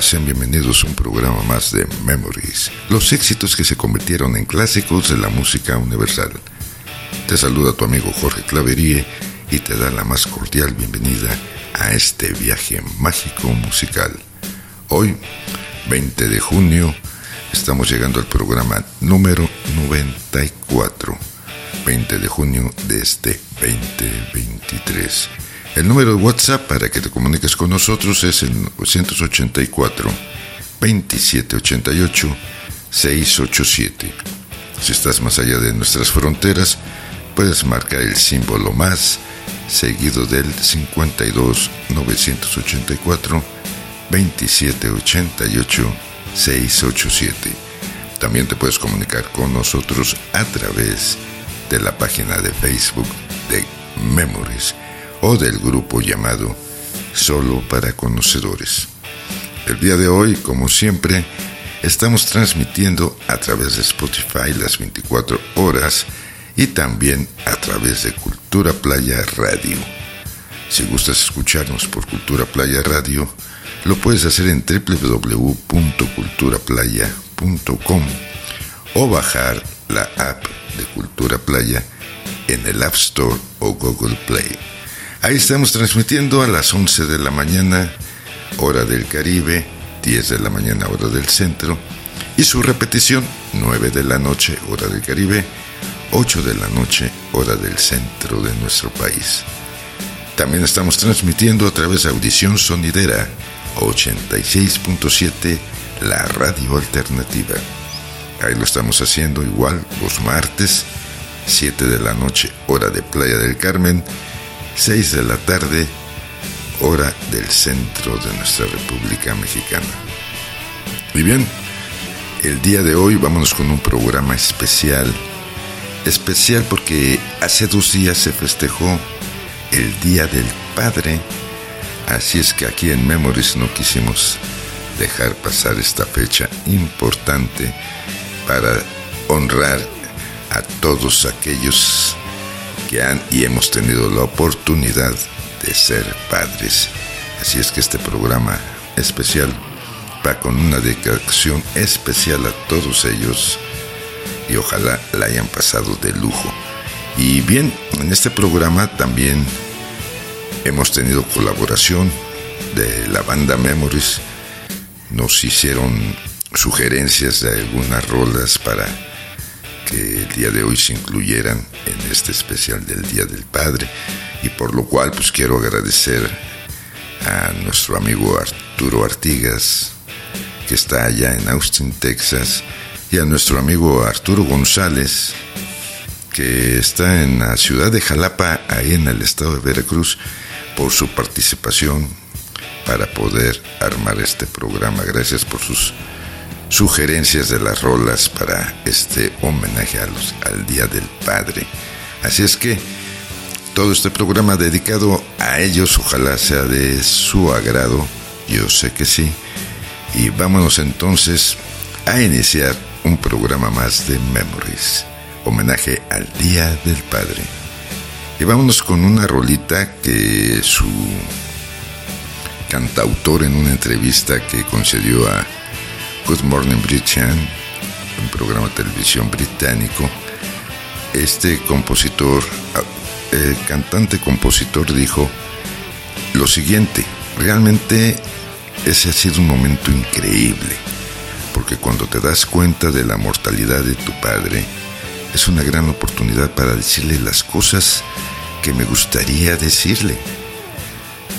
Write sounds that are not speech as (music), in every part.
Sean bienvenidos a un programa más de Memories, los éxitos que se convirtieron en clásicos de la música universal. Te saluda tu amigo Jorge Claverie y te da la más cordial bienvenida a este viaje mágico musical. Hoy, 20 de junio, estamos llegando al programa número 94, 20 de junio de este 2023. El número de WhatsApp para que te comuniques con nosotros es el 984 2788 687. Si estás más allá de nuestras fronteras, puedes marcar el símbolo más seguido del 52 984 2788 687. También te puedes comunicar con nosotros a través de la página de Facebook de Memories o del grupo llamado Solo para Conocedores. El día de hoy, como siempre, estamos transmitiendo a través de Spotify las 24 horas y también a través de Cultura Playa Radio. Si gustas escucharnos por Cultura Playa Radio, lo puedes hacer en www.culturaplaya.com o bajar la app de Cultura Playa en el App Store o Google Play. Ahí estamos transmitiendo a las 11 de la mañana, hora del Caribe, 10 de la mañana, hora del centro, y su repetición, 9 de la noche, hora del Caribe, 8 de la noche, hora del centro de nuestro país. También estamos transmitiendo a través de Audición Sonidera 86.7, la radio alternativa. Ahí lo estamos haciendo igual los martes, 7 de la noche, hora de Playa del Carmen, 6 de la tarde, hora del centro de nuestra República Mexicana. Y bien, el día de hoy vámonos con un programa especial. Especial porque hace dos días se festejó el Día del Padre. Así es que aquí en Memories no quisimos dejar pasar esta fecha importante para honrar a todos aquellos que han y hemos tenido la oportunidad de ser padres. Así es que este programa especial va con una dedicación especial a todos ellos y ojalá la hayan pasado de lujo. Y bien, en este programa también hemos tenido colaboración de la banda Memories. Nos hicieron sugerencias de algunas rolas para que el día de hoy se incluyeran en este especial del Día del Padre y por lo cual pues quiero agradecer a nuestro amigo Arturo Artigas que está allá en Austin, Texas y a nuestro amigo Arturo González que está en la ciudad de Jalapa, ahí en el estado de Veracruz, por su participación para poder armar este programa. Gracias por sus sugerencias de las rolas para este homenaje a los, al Día del Padre. Así es que todo este programa dedicado a ellos, ojalá sea de su agrado, yo sé que sí. Y vámonos entonces a iniciar un programa más de Memories, homenaje al Día del Padre. Y vámonos con una rolita que su cantautor en una entrevista que concedió a Good Morning Britain, un programa de televisión británico, este compositor, el cantante compositor dijo lo siguiente, realmente ese ha sido un momento increíble, porque cuando te das cuenta de la mortalidad de tu padre, es una gran oportunidad para decirle las cosas que me gustaría decirle.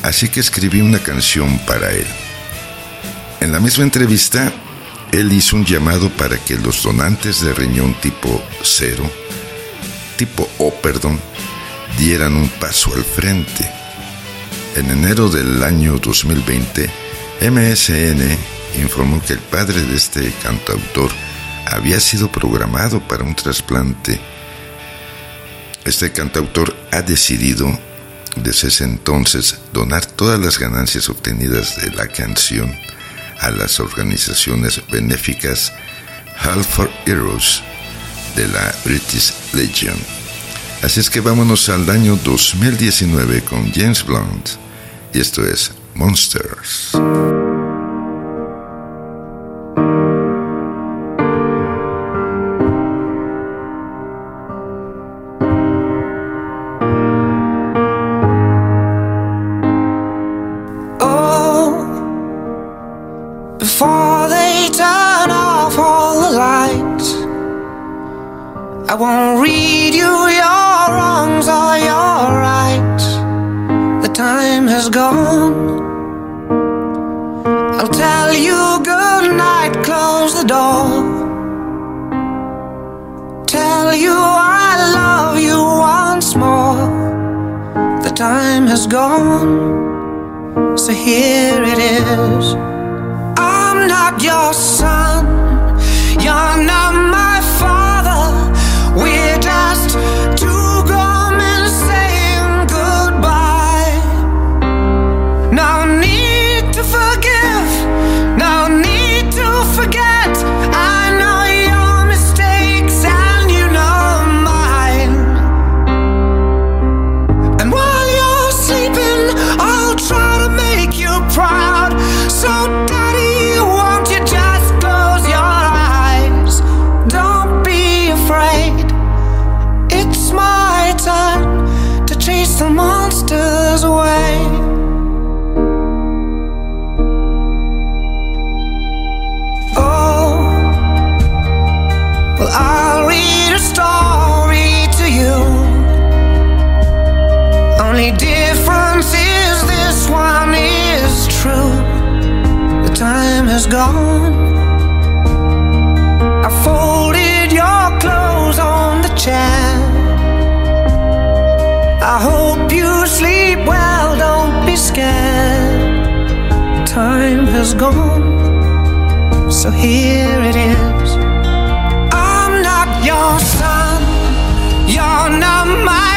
Así que escribí una canción para él. En la misma entrevista, él hizo un llamado para que los donantes de riñón tipo 0, tipo O, perdón, dieran un paso al frente. En enero del año 2020, MSN informó que el padre de este cantautor había sido programado para un trasplante. Este cantautor ha decidido desde ese entonces donar todas las ganancias obtenidas de la canción a las organizaciones benéficas Half for Heroes de la British Legion. Así es que vámonos al año 2019 con James Blunt y esto es Monsters. Has gone. I'll tell you good night, close the door. Tell you I love you once more. The time has gone, so here it is. I'm not your son, you're not Has gone, so here it is. I'm not your son, you're not my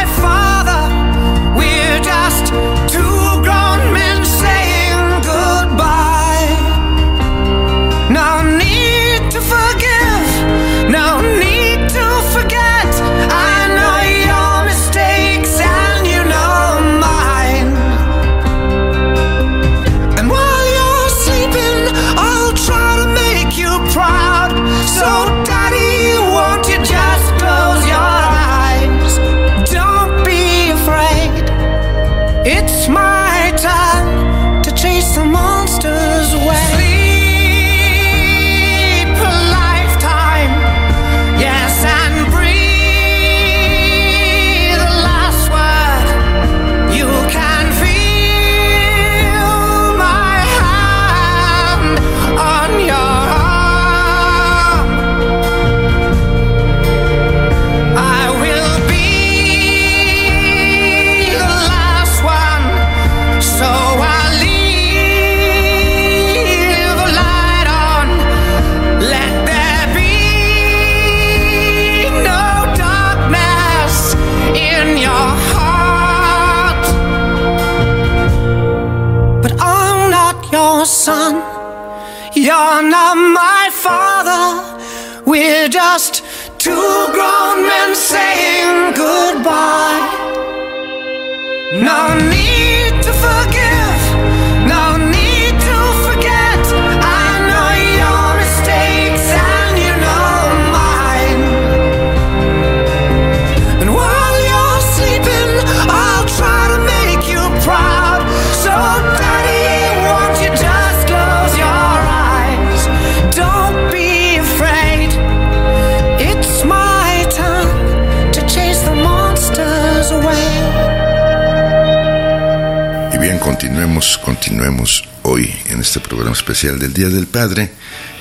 continuemos, continuemos hoy en este programa especial del Día del Padre,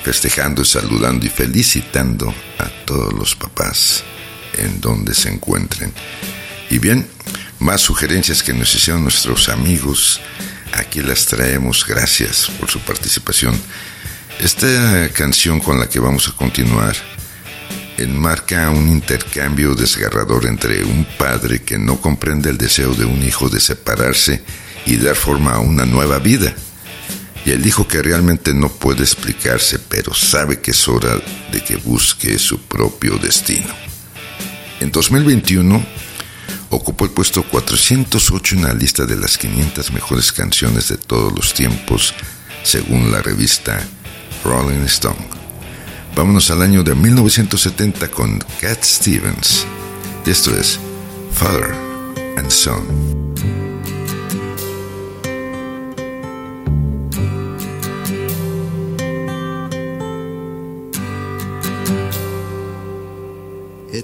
festejando, saludando y felicitando a todos los papás en donde se encuentren. Y bien, más sugerencias que nos hicieron nuestros amigos, aquí las traemos, gracias por su participación. Esta canción con la que vamos a continuar enmarca un intercambio desgarrador entre un padre que no comprende el deseo de un hijo de separarse y dar forma a una nueva vida, y el hijo que realmente no puede explicarse, pero sabe que es hora de que busque su propio destino. En 2021 ocupó el puesto 408 en la lista de las 500 mejores canciones de todos los tiempos, según la revista Rolling Stone. Vámonos al año de 1970 con Cat Stevens. Esto es Father and Son.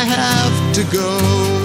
I have to go.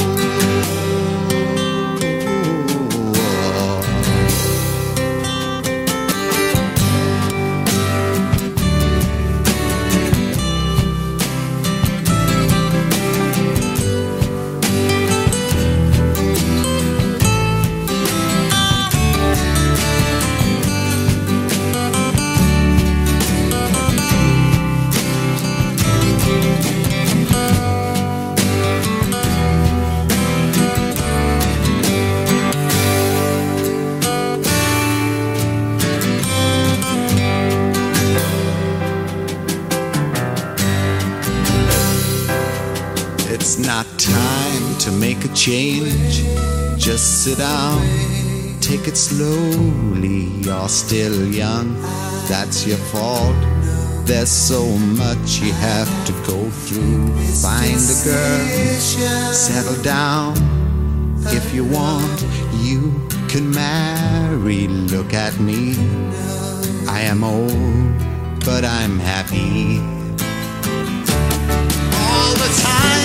To make a change. Just sit down, take it slowly. You're still young, that's your fault. There's so much you have to go through. Find a girl, settle down. If you want, you can marry. Look at me. I am old, but I'm happy all the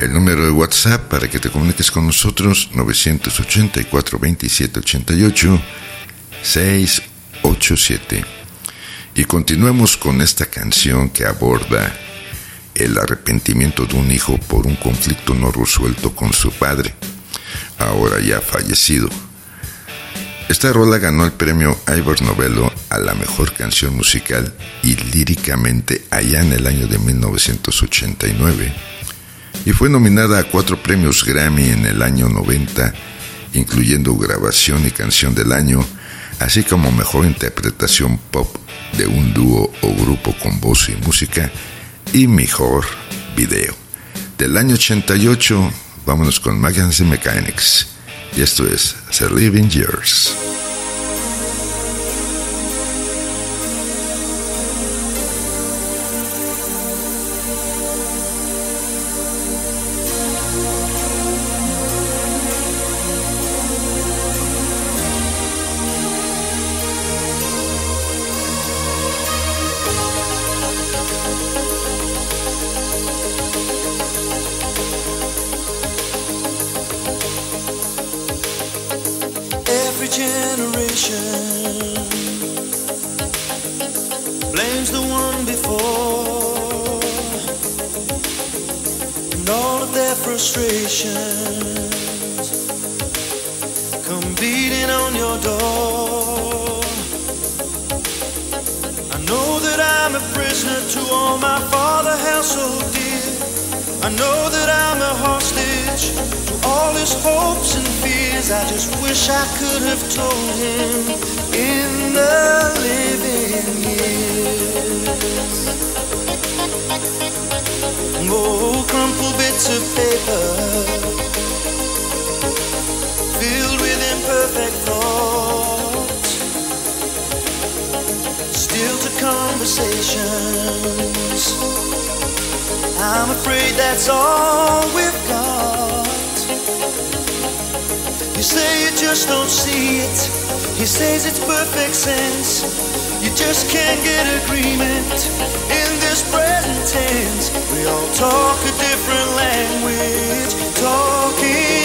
El número de WhatsApp para que te comuniques con nosotros 984 27 88 687. Y continuemos con esta canción que aborda el arrepentimiento de un hijo por un conflicto no resuelto con su padre, ahora ya fallecido. Esta rola ganó el premio Ivor Novello a la mejor canción musical y líricamente allá en el año de 1989 y fue nominada a cuatro premios Grammy en el año 90, incluyendo grabación y canción del año, así como mejor interpretación pop de un dúo o grupo con voz y música y mejor video. Del año 88, vámonos con Magans Mechanics. Y esto es The Living Years. Frustrations come beating on your door. I know that I'm a prisoner to all my father held so dear. I know that I'm a hostage to all his hopes and fears. I just wish I could have told him in the living years. Oh, crumpled bits of paper filled with imperfect thoughts. Still to conversations. I'm afraid that's all we've got. You say you just don't see it. He says it's perfect sense. You just can't get agreement in this present tense. We all talk a different language, talking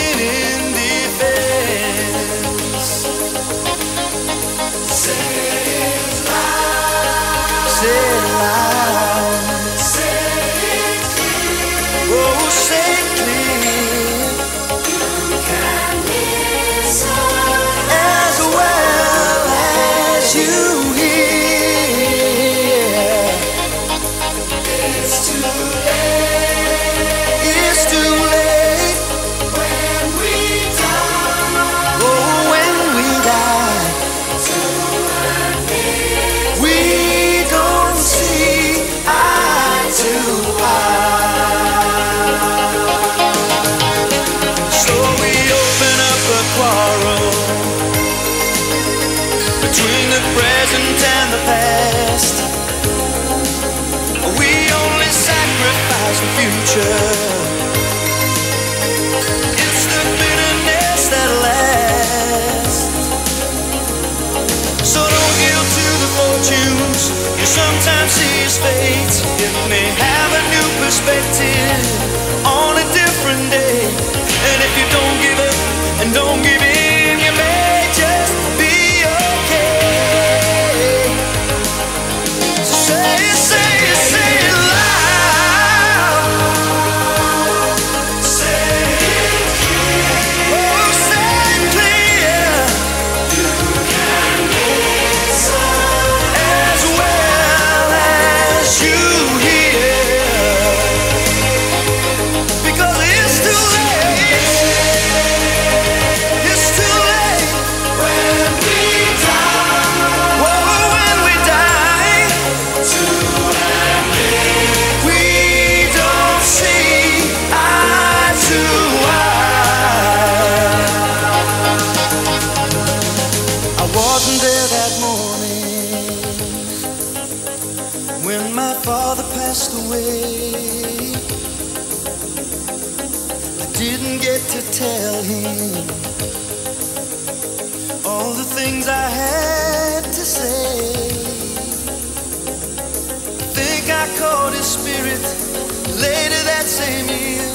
same year.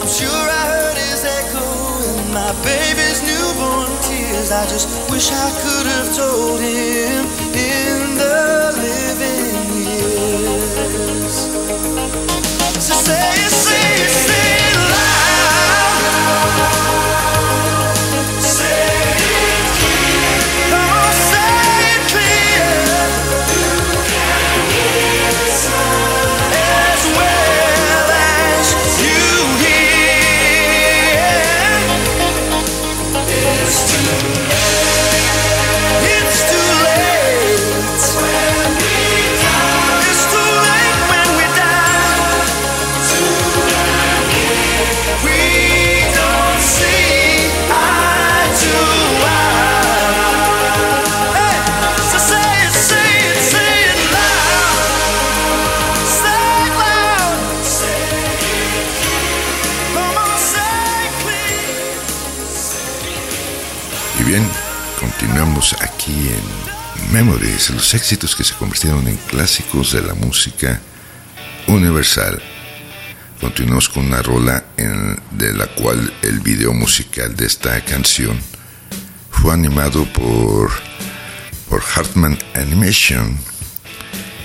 I'm sure I heard his echo in my baby's newborn tears. I just wish I could have told him in the living years. So say say say continuamos aquí en Memories, los éxitos que se convirtieron en clásicos de la música universal. Continuamos con una rola en- de la cual el video musical de esta canción fue animado por, por Hartman Animation.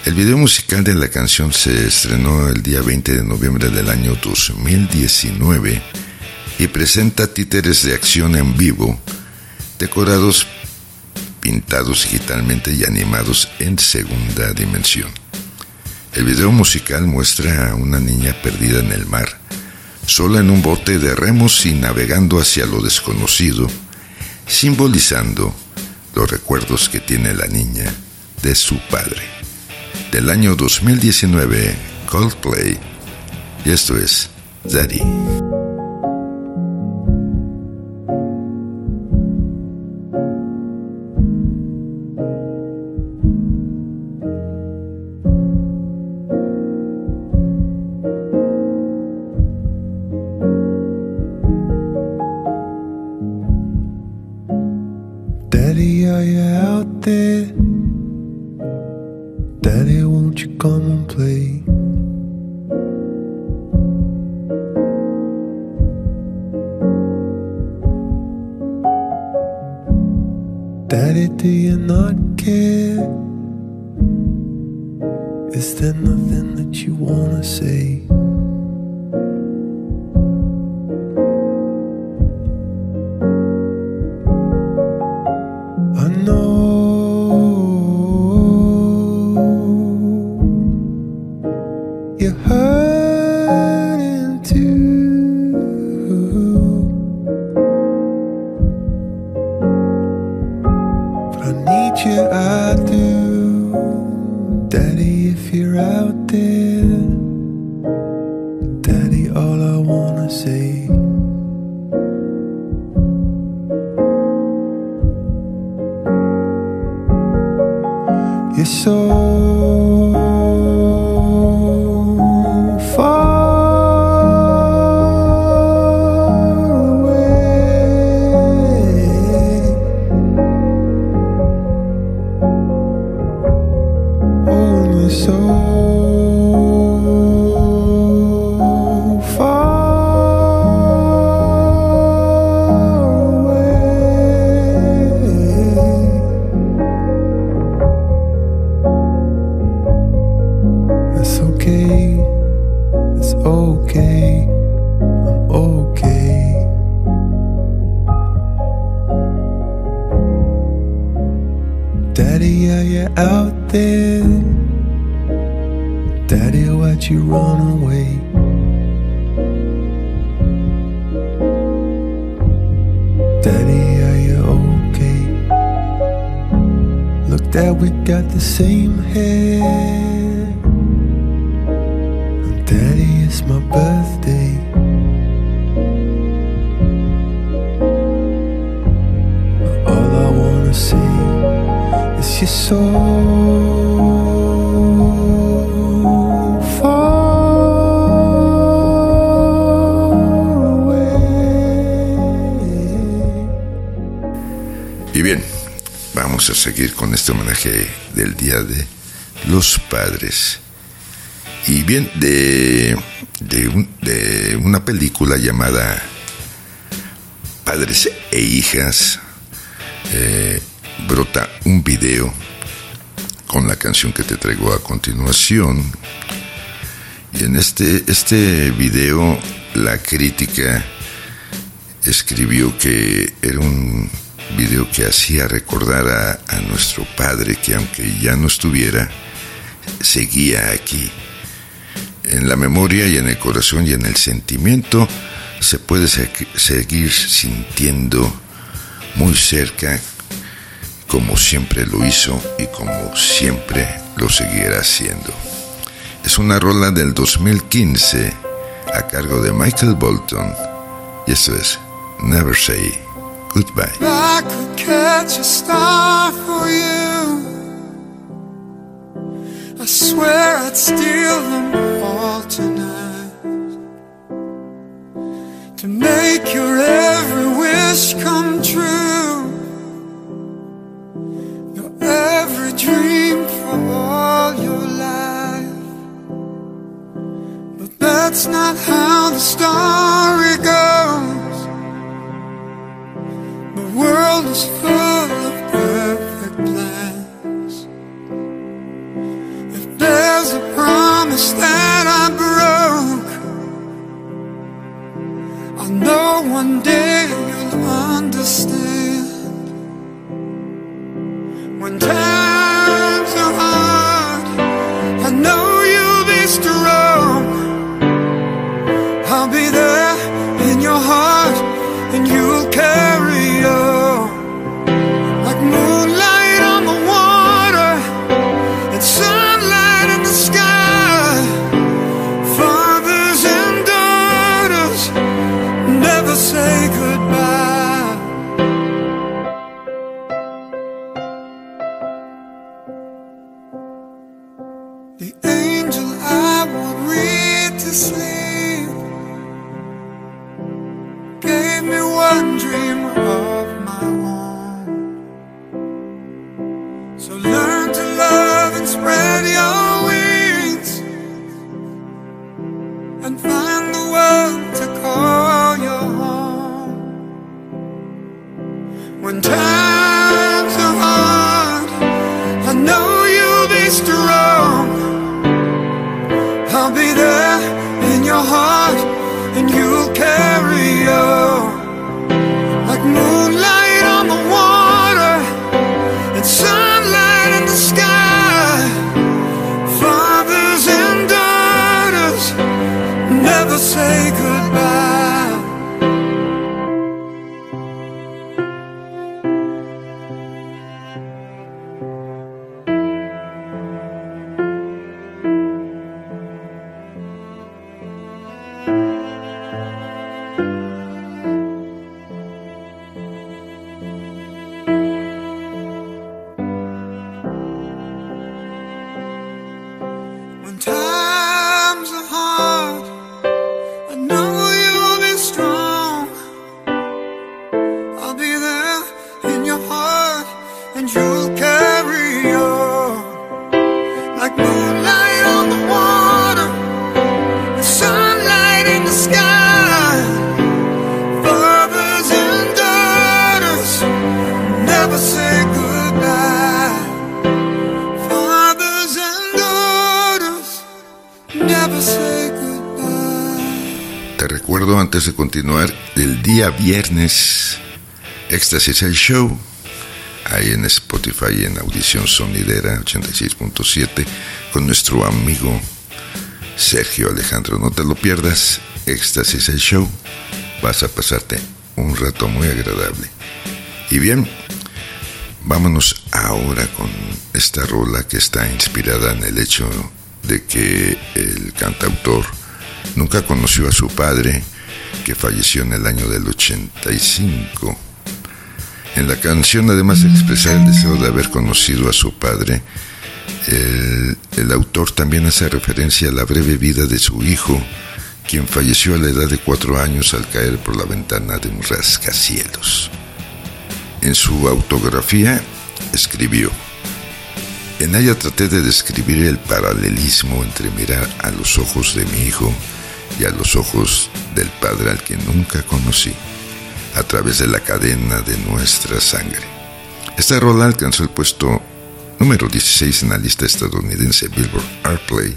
El video musical de la canción se estrenó el día 20 de noviembre del año 2019 y presenta títeres de acción en vivo, decorados, pintados digitalmente y animados en segunda dimensión. El video musical muestra a una niña perdida en el mar, sola en un bote de remos y navegando hacia lo desconocido, simbolizando los recuerdos que tiene la niña de su padre. Del año 2019, Coldplay, y esto es Daddy. So seguir con este homenaje del Día de los Padres. Y bien, de, de, un- de una película llamada Padres e Hijas, eh, brota un video con la canción que te traigo a continuación. Y en este, este video la crítica escribió que era un video que hacía recordar a, a nuestro padre que aunque ya no estuviera, seguía aquí. En la memoria y en el corazón y en el sentimiento se puede se- seguir sintiendo muy cerca como siempre lo hizo y como siempre lo seguirá haciendo. Es una rola del 2015 a cargo de Michael Bolton y esto es Never Say Goodbye. I could catch a star for you. I swear I'd steal them all tonight. To make your every wish come true. Your every dream for all your life. But that's not how the story goes. The world is full of perfect plans. If there's a promise that I broke, I know one day you'll understand. When times So learn to love and spread your Éxtasis el Show, ahí en Spotify en Audición Sonidera 86.7, con nuestro amigo Sergio Alejandro. No te lo pierdas, Éxtasis el Show, vas a pasarte un rato muy agradable. Y bien, vámonos ahora con esta rola que está inspirada en el hecho de que el cantautor nunca conoció a su padre, que falleció en el año del 85. En la canción, además de expresar el deseo de haber conocido a su padre, el, el autor también hace referencia a la breve vida de su hijo, quien falleció a la edad de cuatro años al caer por la ventana de un rascacielos. En su autografía escribió, en ella traté de describir el paralelismo entre mirar a los ojos de mi hijo y a los ojos del padre al que nunca conocí, a través de la cadena de nuestra sangre. Esta rola alcanzó el puesto número 16 en la lista estadounidense Billboard Airplay,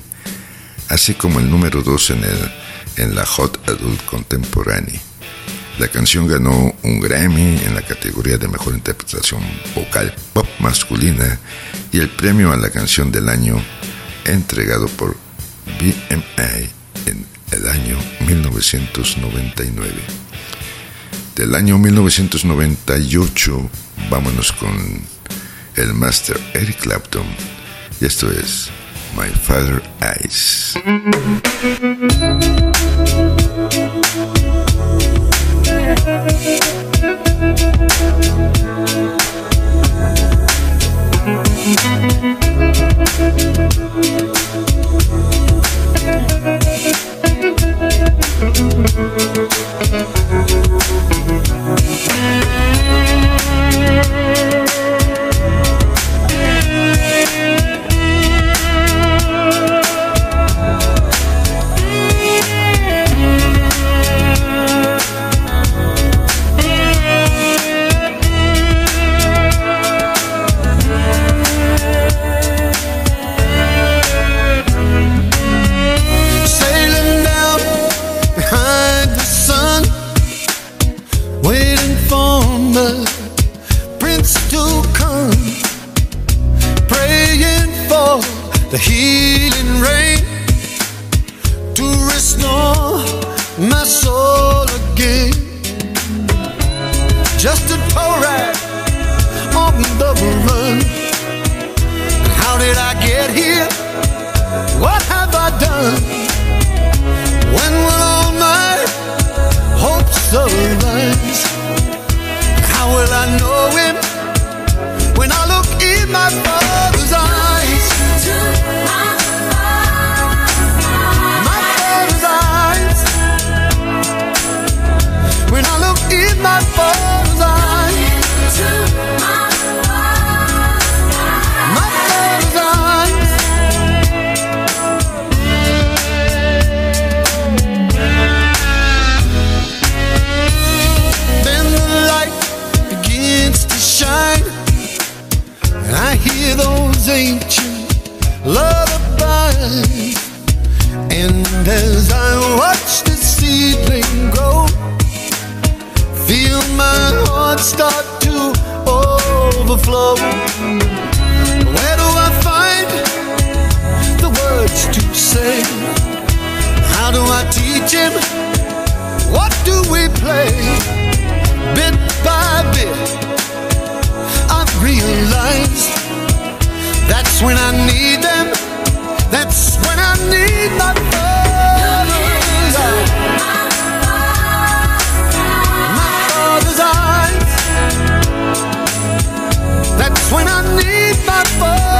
así como el número 2 en, el, en la Hot Adult Contemporary. La canción ganó un Grammy en la categoría de mejor interpretación vocal pop masculina y el premio a la canción del año entregado por BMI en el año 1999. Del año 1998 vámonos con el master Eric Clapton y esto es My Father Eyes. What do we play? Bit by bit, I've realized that's when I need them. That's when I need my father's eyes. My father's eyes. That's when I need my father's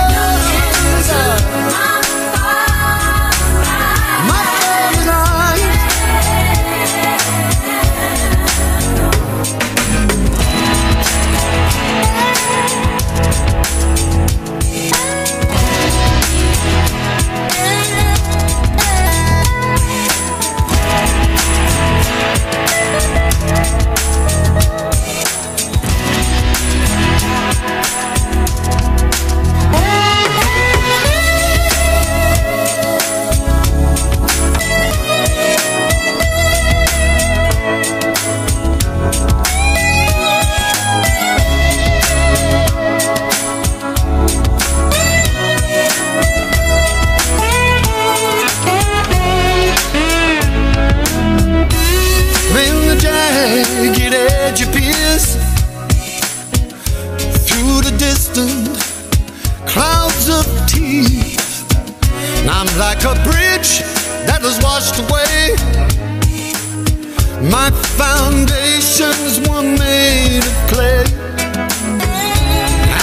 foundations were made of clay.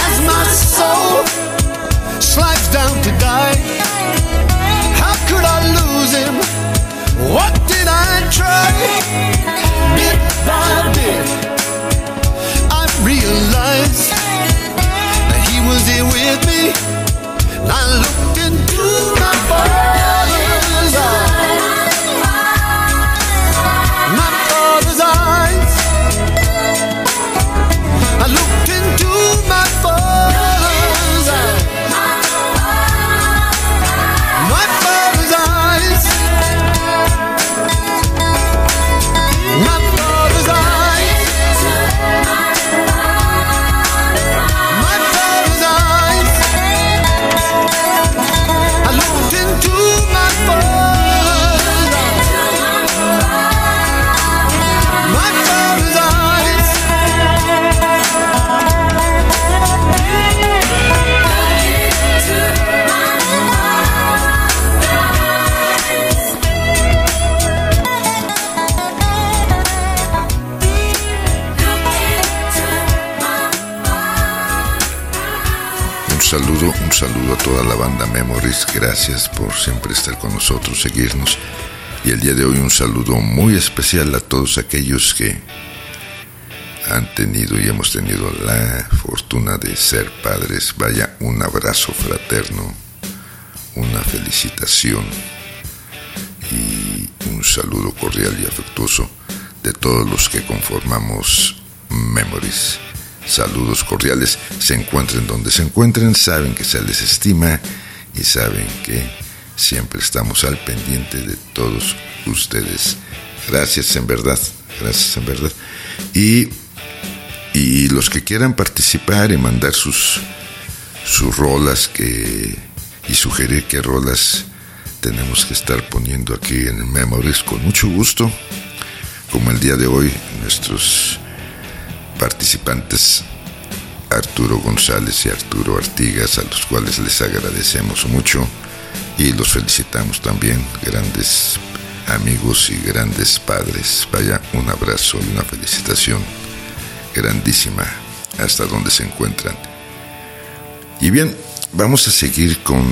As my soul slides down to die, how could I lose him? What did I try? Bit by bit, I realized that he was here with me. I looked saludo, a toda la banda Memories. Gracias por siempre estar con nosotros, seguirnos. Y el día de hoy un saludo muy especial a todos aquellos que han tenido y hemos tenido la fortuna de ser padres. Vaya, un abrazo fraterno, una felicitación y un saludo cordial y afectuoso de todos los que conformamos Memories. Saludos cordiales, se encuentren donde se encuentren, saben que se les estima y saben que siempre estamos al pendiente de todos ustedes. Gracias en verdad, gracias en verdad. Y, y los que quieran participar y mandar sus, sus rolas que, y sugerir qué rolas tenemos que estar poniendo aquí en Memories con mucho gusto. Como el día de hoy, nuestros participantes Arturo González y Arturo Artigas, a los cuales les agradecemos mucho y los felicitamos también, grandes amigos y grandes padres. Vaya, un abrazo y una felicitación grandísima hasta donde se encuentran. Y bien, vamos a seguir con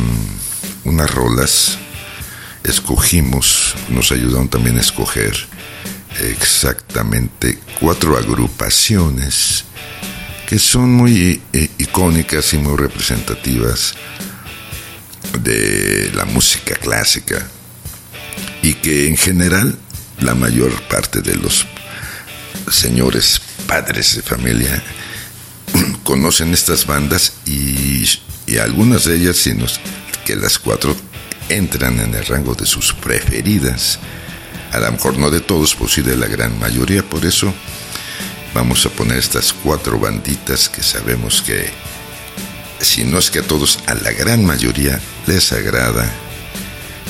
unas rolas. Escogimos, nos ayudaron también a escoger exactamente cuatro agrupaciones que son muy icónicas y muy representativas de la música clásica y que en general la mayor parte de los señores padres de familia (clears throat) conocen estas bandas y, y algunas de ellas, sino que las cuatro entran en el rango de sus preferidas. A lo mejor no de todos, pues sí de la gran mayoría, por eso vamos a poner estas cuatro banditas que sabemos que, si no es que a todos, a la gran mayoría les agrada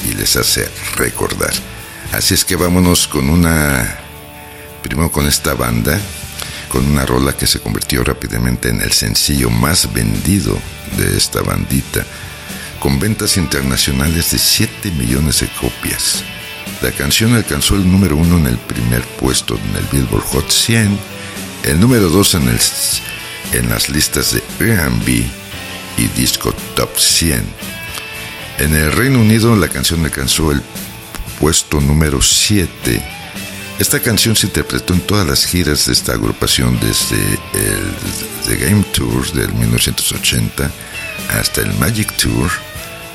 y les hace recordar. Así es que vámonos con una, primero con esta banda, con una rola que se convirtió rápidamente en el sencillo más vendido de esta bandita, con ventas internacionales de 7 millones de copias. La canción alcanzó el número uno en el primer puesto en el Billboard Hot 100, el número dos en, el, en las listas de R&B y Disco Top 100. En el Reino Unido la canción alcanzó el puesto número 7. Esta canción se interpretó en todas las giras de esta agrupación desde el The Game Tour del 1980 hasta el Magic Tour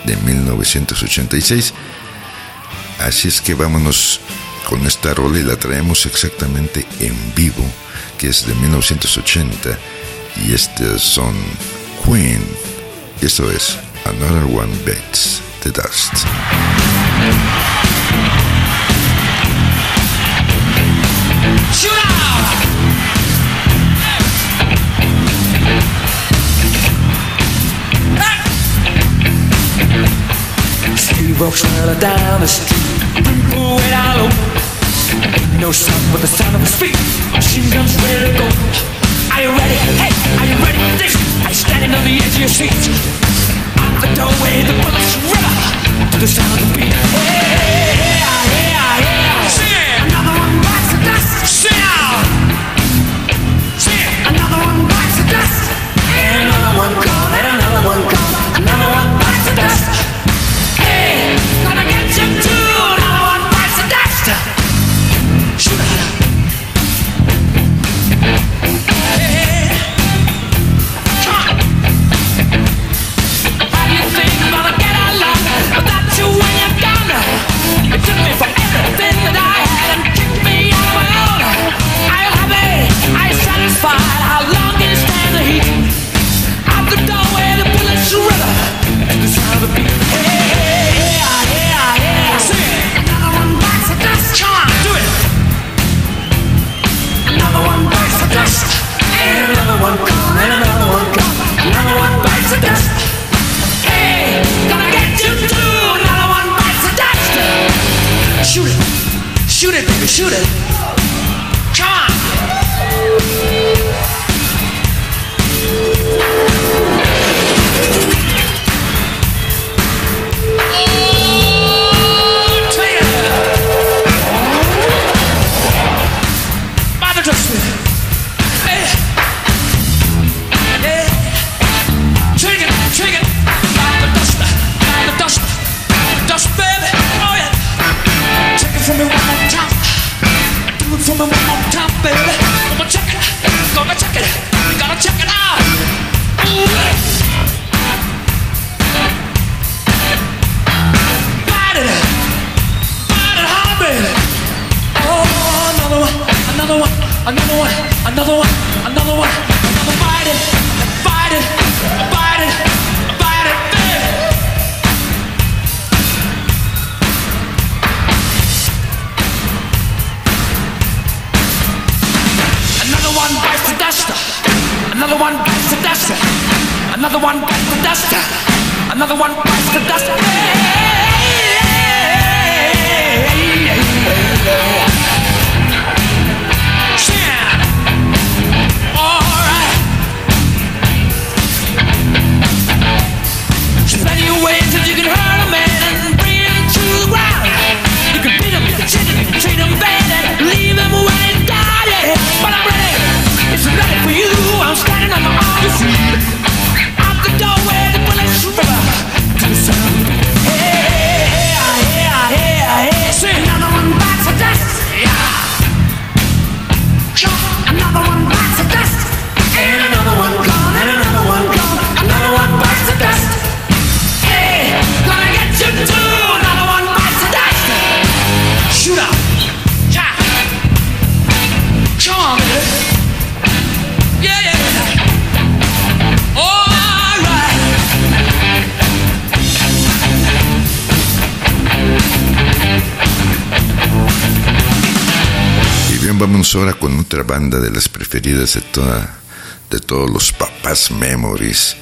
de 1986. Así es que vámonos con esta rola y la traemos exactamente en vivo, que es de 1980. Y este son Queen. Esto es Another One Bites the Dust. Wait all over. No sound but the sound of his feet. Machine guns ready to go. Are you ready? Hey, are you ready for this? Are you standing on the edge of your seat? Out the doorway, the bullets river to the sound of the beat. Hey, shoot it, baby, shoot it. Come on. Another one, another one, another one, another bite it, bite it, bite it, bite it. Another one bites the dust. Another one bites the dust. Another one bites the dust. Another one bites the dust. Vamos ahora con otra banda de las preferidas de toda de todos los papás memories.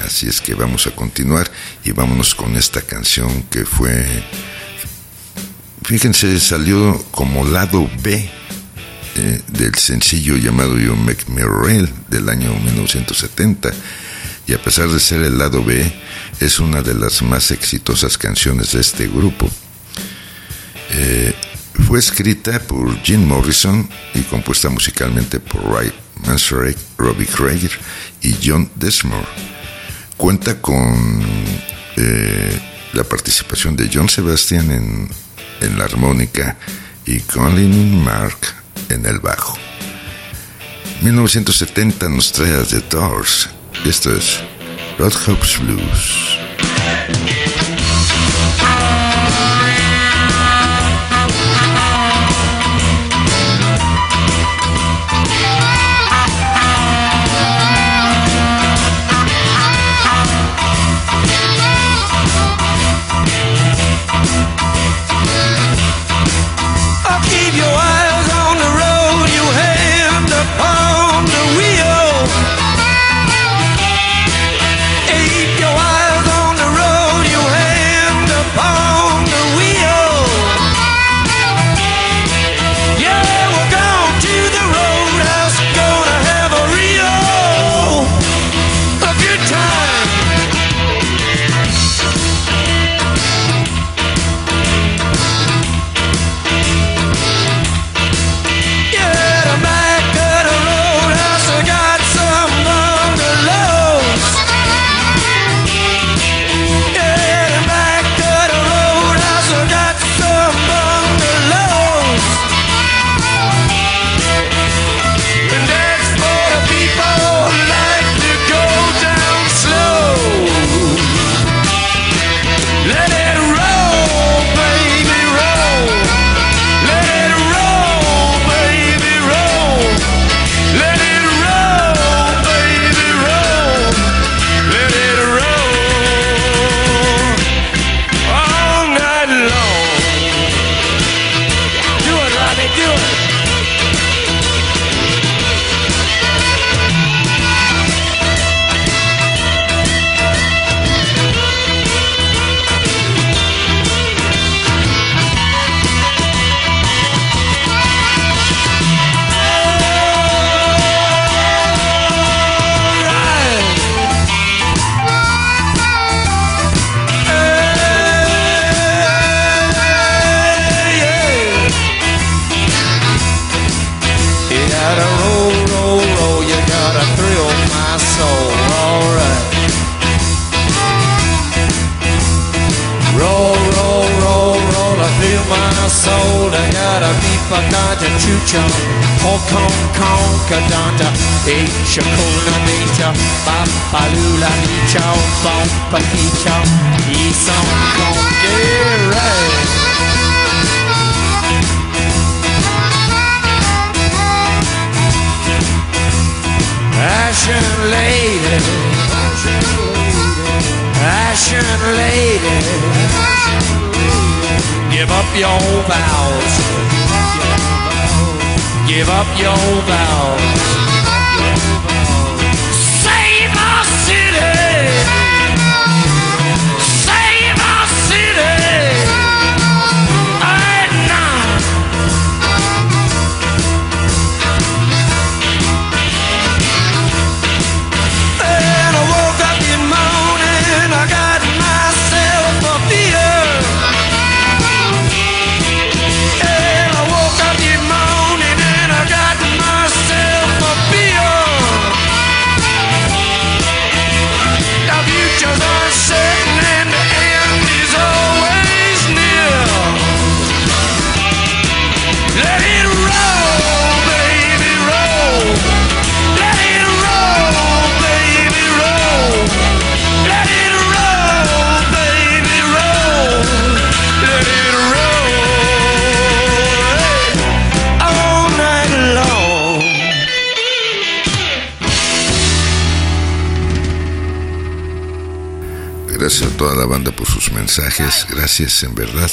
Así es que vamos a continuar y vámonos con esta canción que fue fíjense, salió como lado B eh, del sencillo llamado You Make Me Real del año 1970 y a pesar de ser el lado B es una de las más exitosas canciones de este grupo. Eh, fue escrita por Jim Morrison y compuesta musicalmente por Ray Manzarek, Robbie Craig y John Desmore. Cuenta con eh, la participación de John Sebastian en, en la armónica y Colin Mark en el bajo. 1970 nos trae The Doors. Esto es Roadhouse Blues. Bompa, Nicha, Isam, Kong, get right. Ashen lady, ashen lady, give up your vows, give up your vows. Gracias a toda la banda por sus mensajes. Gracias, en verdad.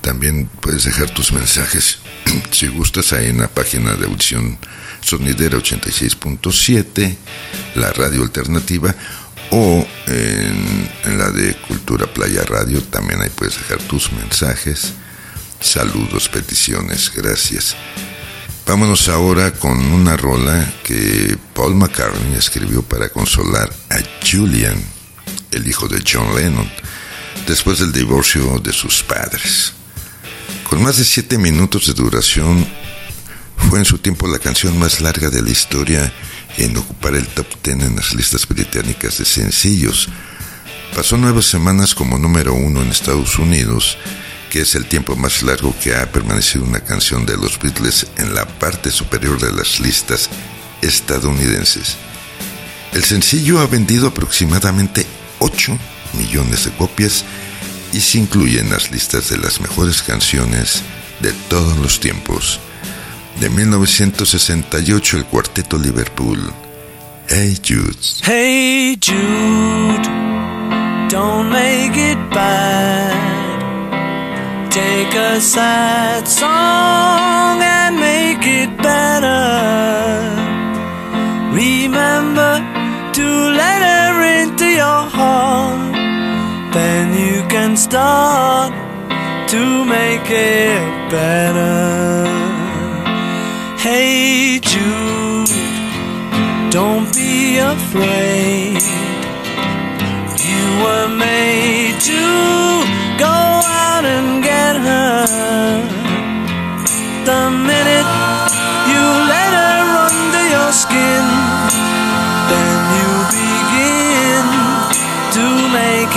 También puedes dejar tus mensajes (clears throat) si gustas, ahí en la página de audición sonidera 86.7, la radio alternativa, o en, en, la de Cultura Playa Radio, también ahí puedes dejar tus mensajes, saludos, peticiones, gracias. Vámonos ahora con una rola que Paul McCartney escribió para consolar a Julian, el hijo de John Lennon, después del divorcio de sus padres. Con más de siete minutos de duración, fue en su tiempo la canción más larga de la historia en ocupar el top ten en las listas británicas de sencillos. Pasó nueve semanas como número uno en Estados Unidos, que es el tiempo más largo que ha permanecido una canción de los Beatles en la parte superior de las listas estadounidenses. El sencillo ha vendido aproximadamente 8 millones de copias y se incluye en las listas de las mejores canciones de todos los tiempos. De 1968 el cuarteto Liverpool. Hey Jude. Hey Jude, don't make it bad. Take a sad song and make it better. Remember to let into your heart. Then you can start to make it better. Hey Jude, don't be afraid. You were made to go out and get her. The minute you let her under your skin,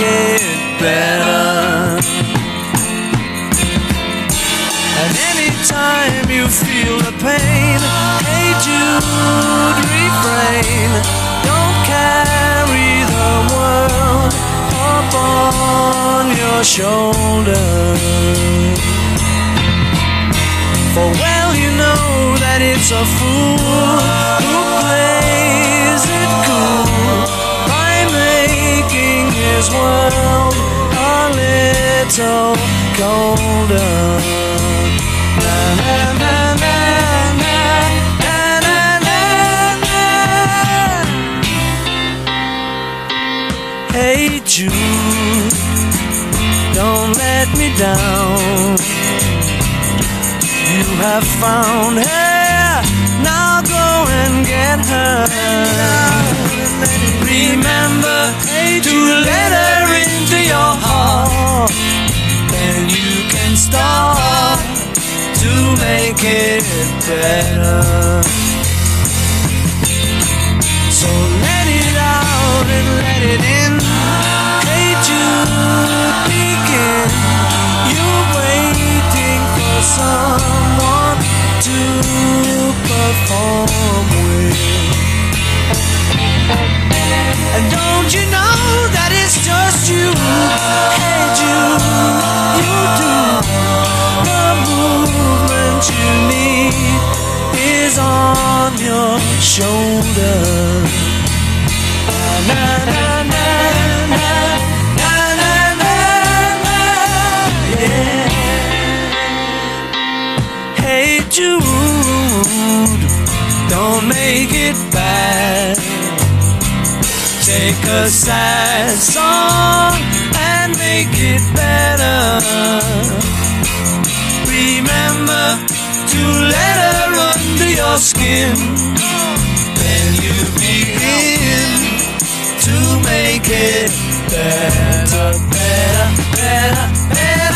it better. And anytime you feel the pain, hey Jude, refrain. Don't carry the world up on your shoulder. For well you know that it's a fool this world a little colder. Na, na, na, na, na. Hey Jude, don't let me down. You have found her, now go and get her. Remember to let her into your heart, then you can start to make it better. So let it out and let it in. Hey Jude, begin. You're waiting for someone to perform with. And don't you know that it's just you? Hey Jude, you do. The movement you need is on your shoulder. Na na na na na na na na yeah. Hey Jude, don't make it bad. Take a sad song and make it better. Remember to let her under your skin. Then you begin to make it better, better, better, better.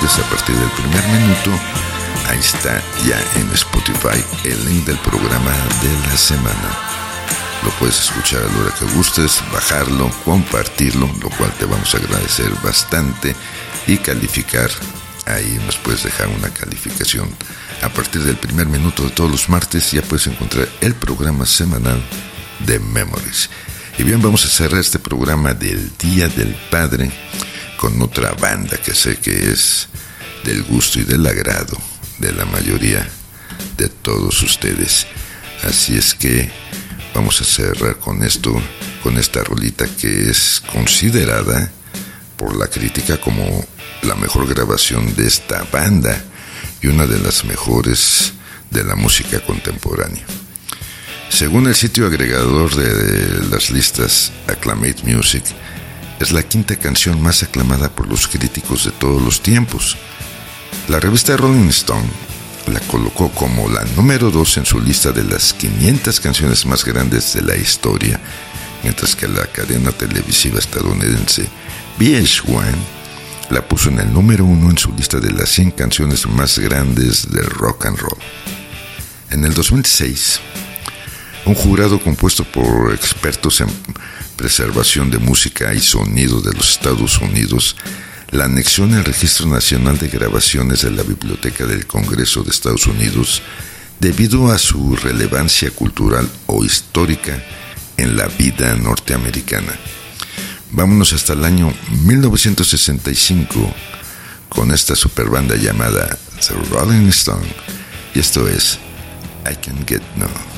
Martes a partir del primer minuto, ahí está ya en Spotify el link del programa de la semana. Lo puedes escuchar a la hora que gustes, bajarlo, compartirlo, lo cual te vamos a agradecer bastante y calificar. Ahí nos puedes dejar una calificación. A partir del primer minuto de todos los martes ya puedes encontrar el programa semanal de Memories. Y bien, vamos a cerrar este programa del Día del Padre con otra banda que sé que es del gusto y del agrado de la mayoría de todos ustedes. Así es que vamos a cerrar con esto, con esta rolita que es considerada por la crítica como la mejor grabación de esta banda y una de las mejores de la música contemporánea. Según el sitio agregador de las listas Acclamate Music, es la quinta canción más aclamada por los críticos de todos los tiempos. La revista Rolling Stone la colocó como la número 2 en su lista de las 500 canciones más grandes de la historia, mientras que la cadena televisiva estadounidense VH1 la puso en el número 1 en su lista de las 100 canciones más grandes del rock and roll. En el 2006, un jurado compuesto por expertos en preservación de música y sonido de los Estados Unidos la anexió en el Registro Nacional de Grabaciones de la Biblioteca del Congreso de Estados Unidos debido a su relevancia cultural o histórica en la vida norteamericana. Vámonos hasta el año 1965 con esta super banda llamada The Rolling Stone y esto es I Can Get No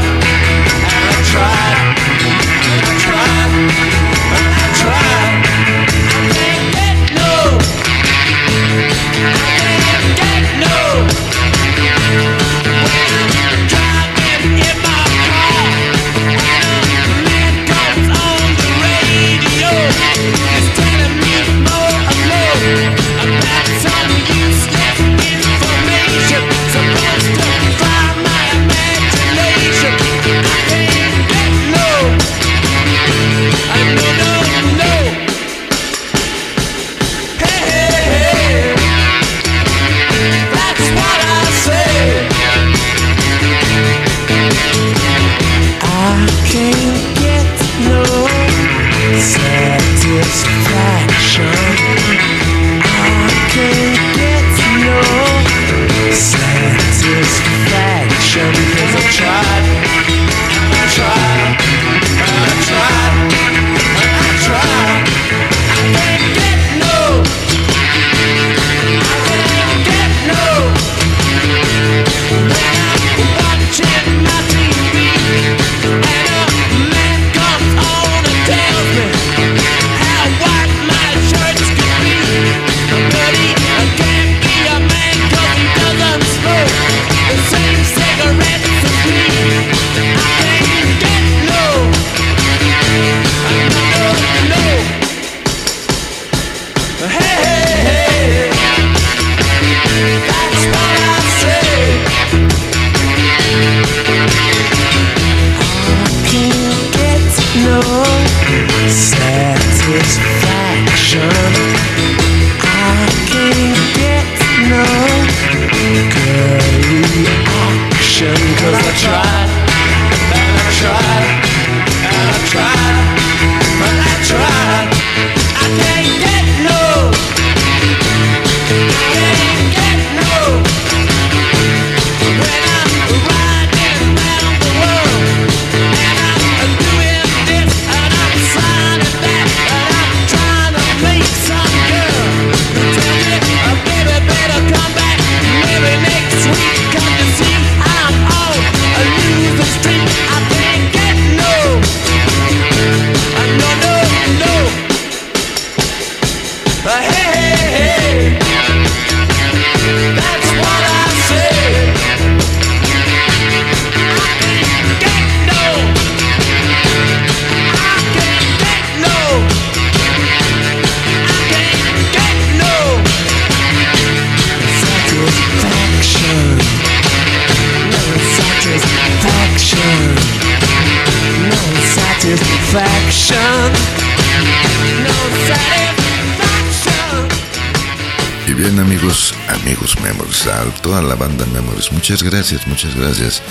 Memories, muchas gracias, muchas gracias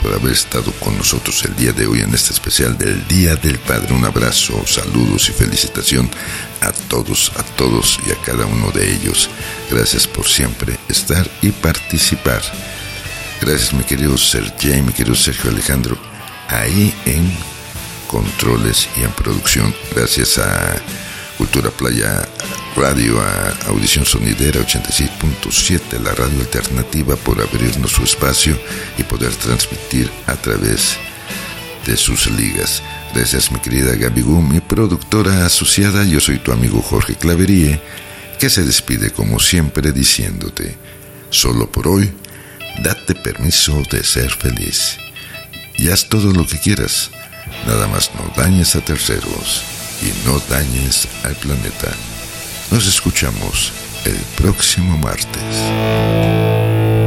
por haber estado con nosotros el día de hoy en este especial del Día del Padre. Un abrazo, saludos y felicitación a todos, a todos y a cada uno de ellos. Gracias por siempre estar y participar. Gracias mi querido Sergey, mi querido Sergio Alejandro, ahí en controles y en producción. Gracias a Cultura Playa Radio, a Audición Sonidera 86.7, la radio alternativa, por abrirnos su espacio y poder transmitir a través de sus ligas. Gracias mi querida Gaby Gu, mi productora asociada. Yo soy tu amigo Jorge Claverie, que se despide como siempre diciéndote, solo por hoy, date permiso de ser feliz. Y haz todo lo que quieras, nada más no dañes a terceros y no dañes al planeta. Nos escuchamos el próximo martes.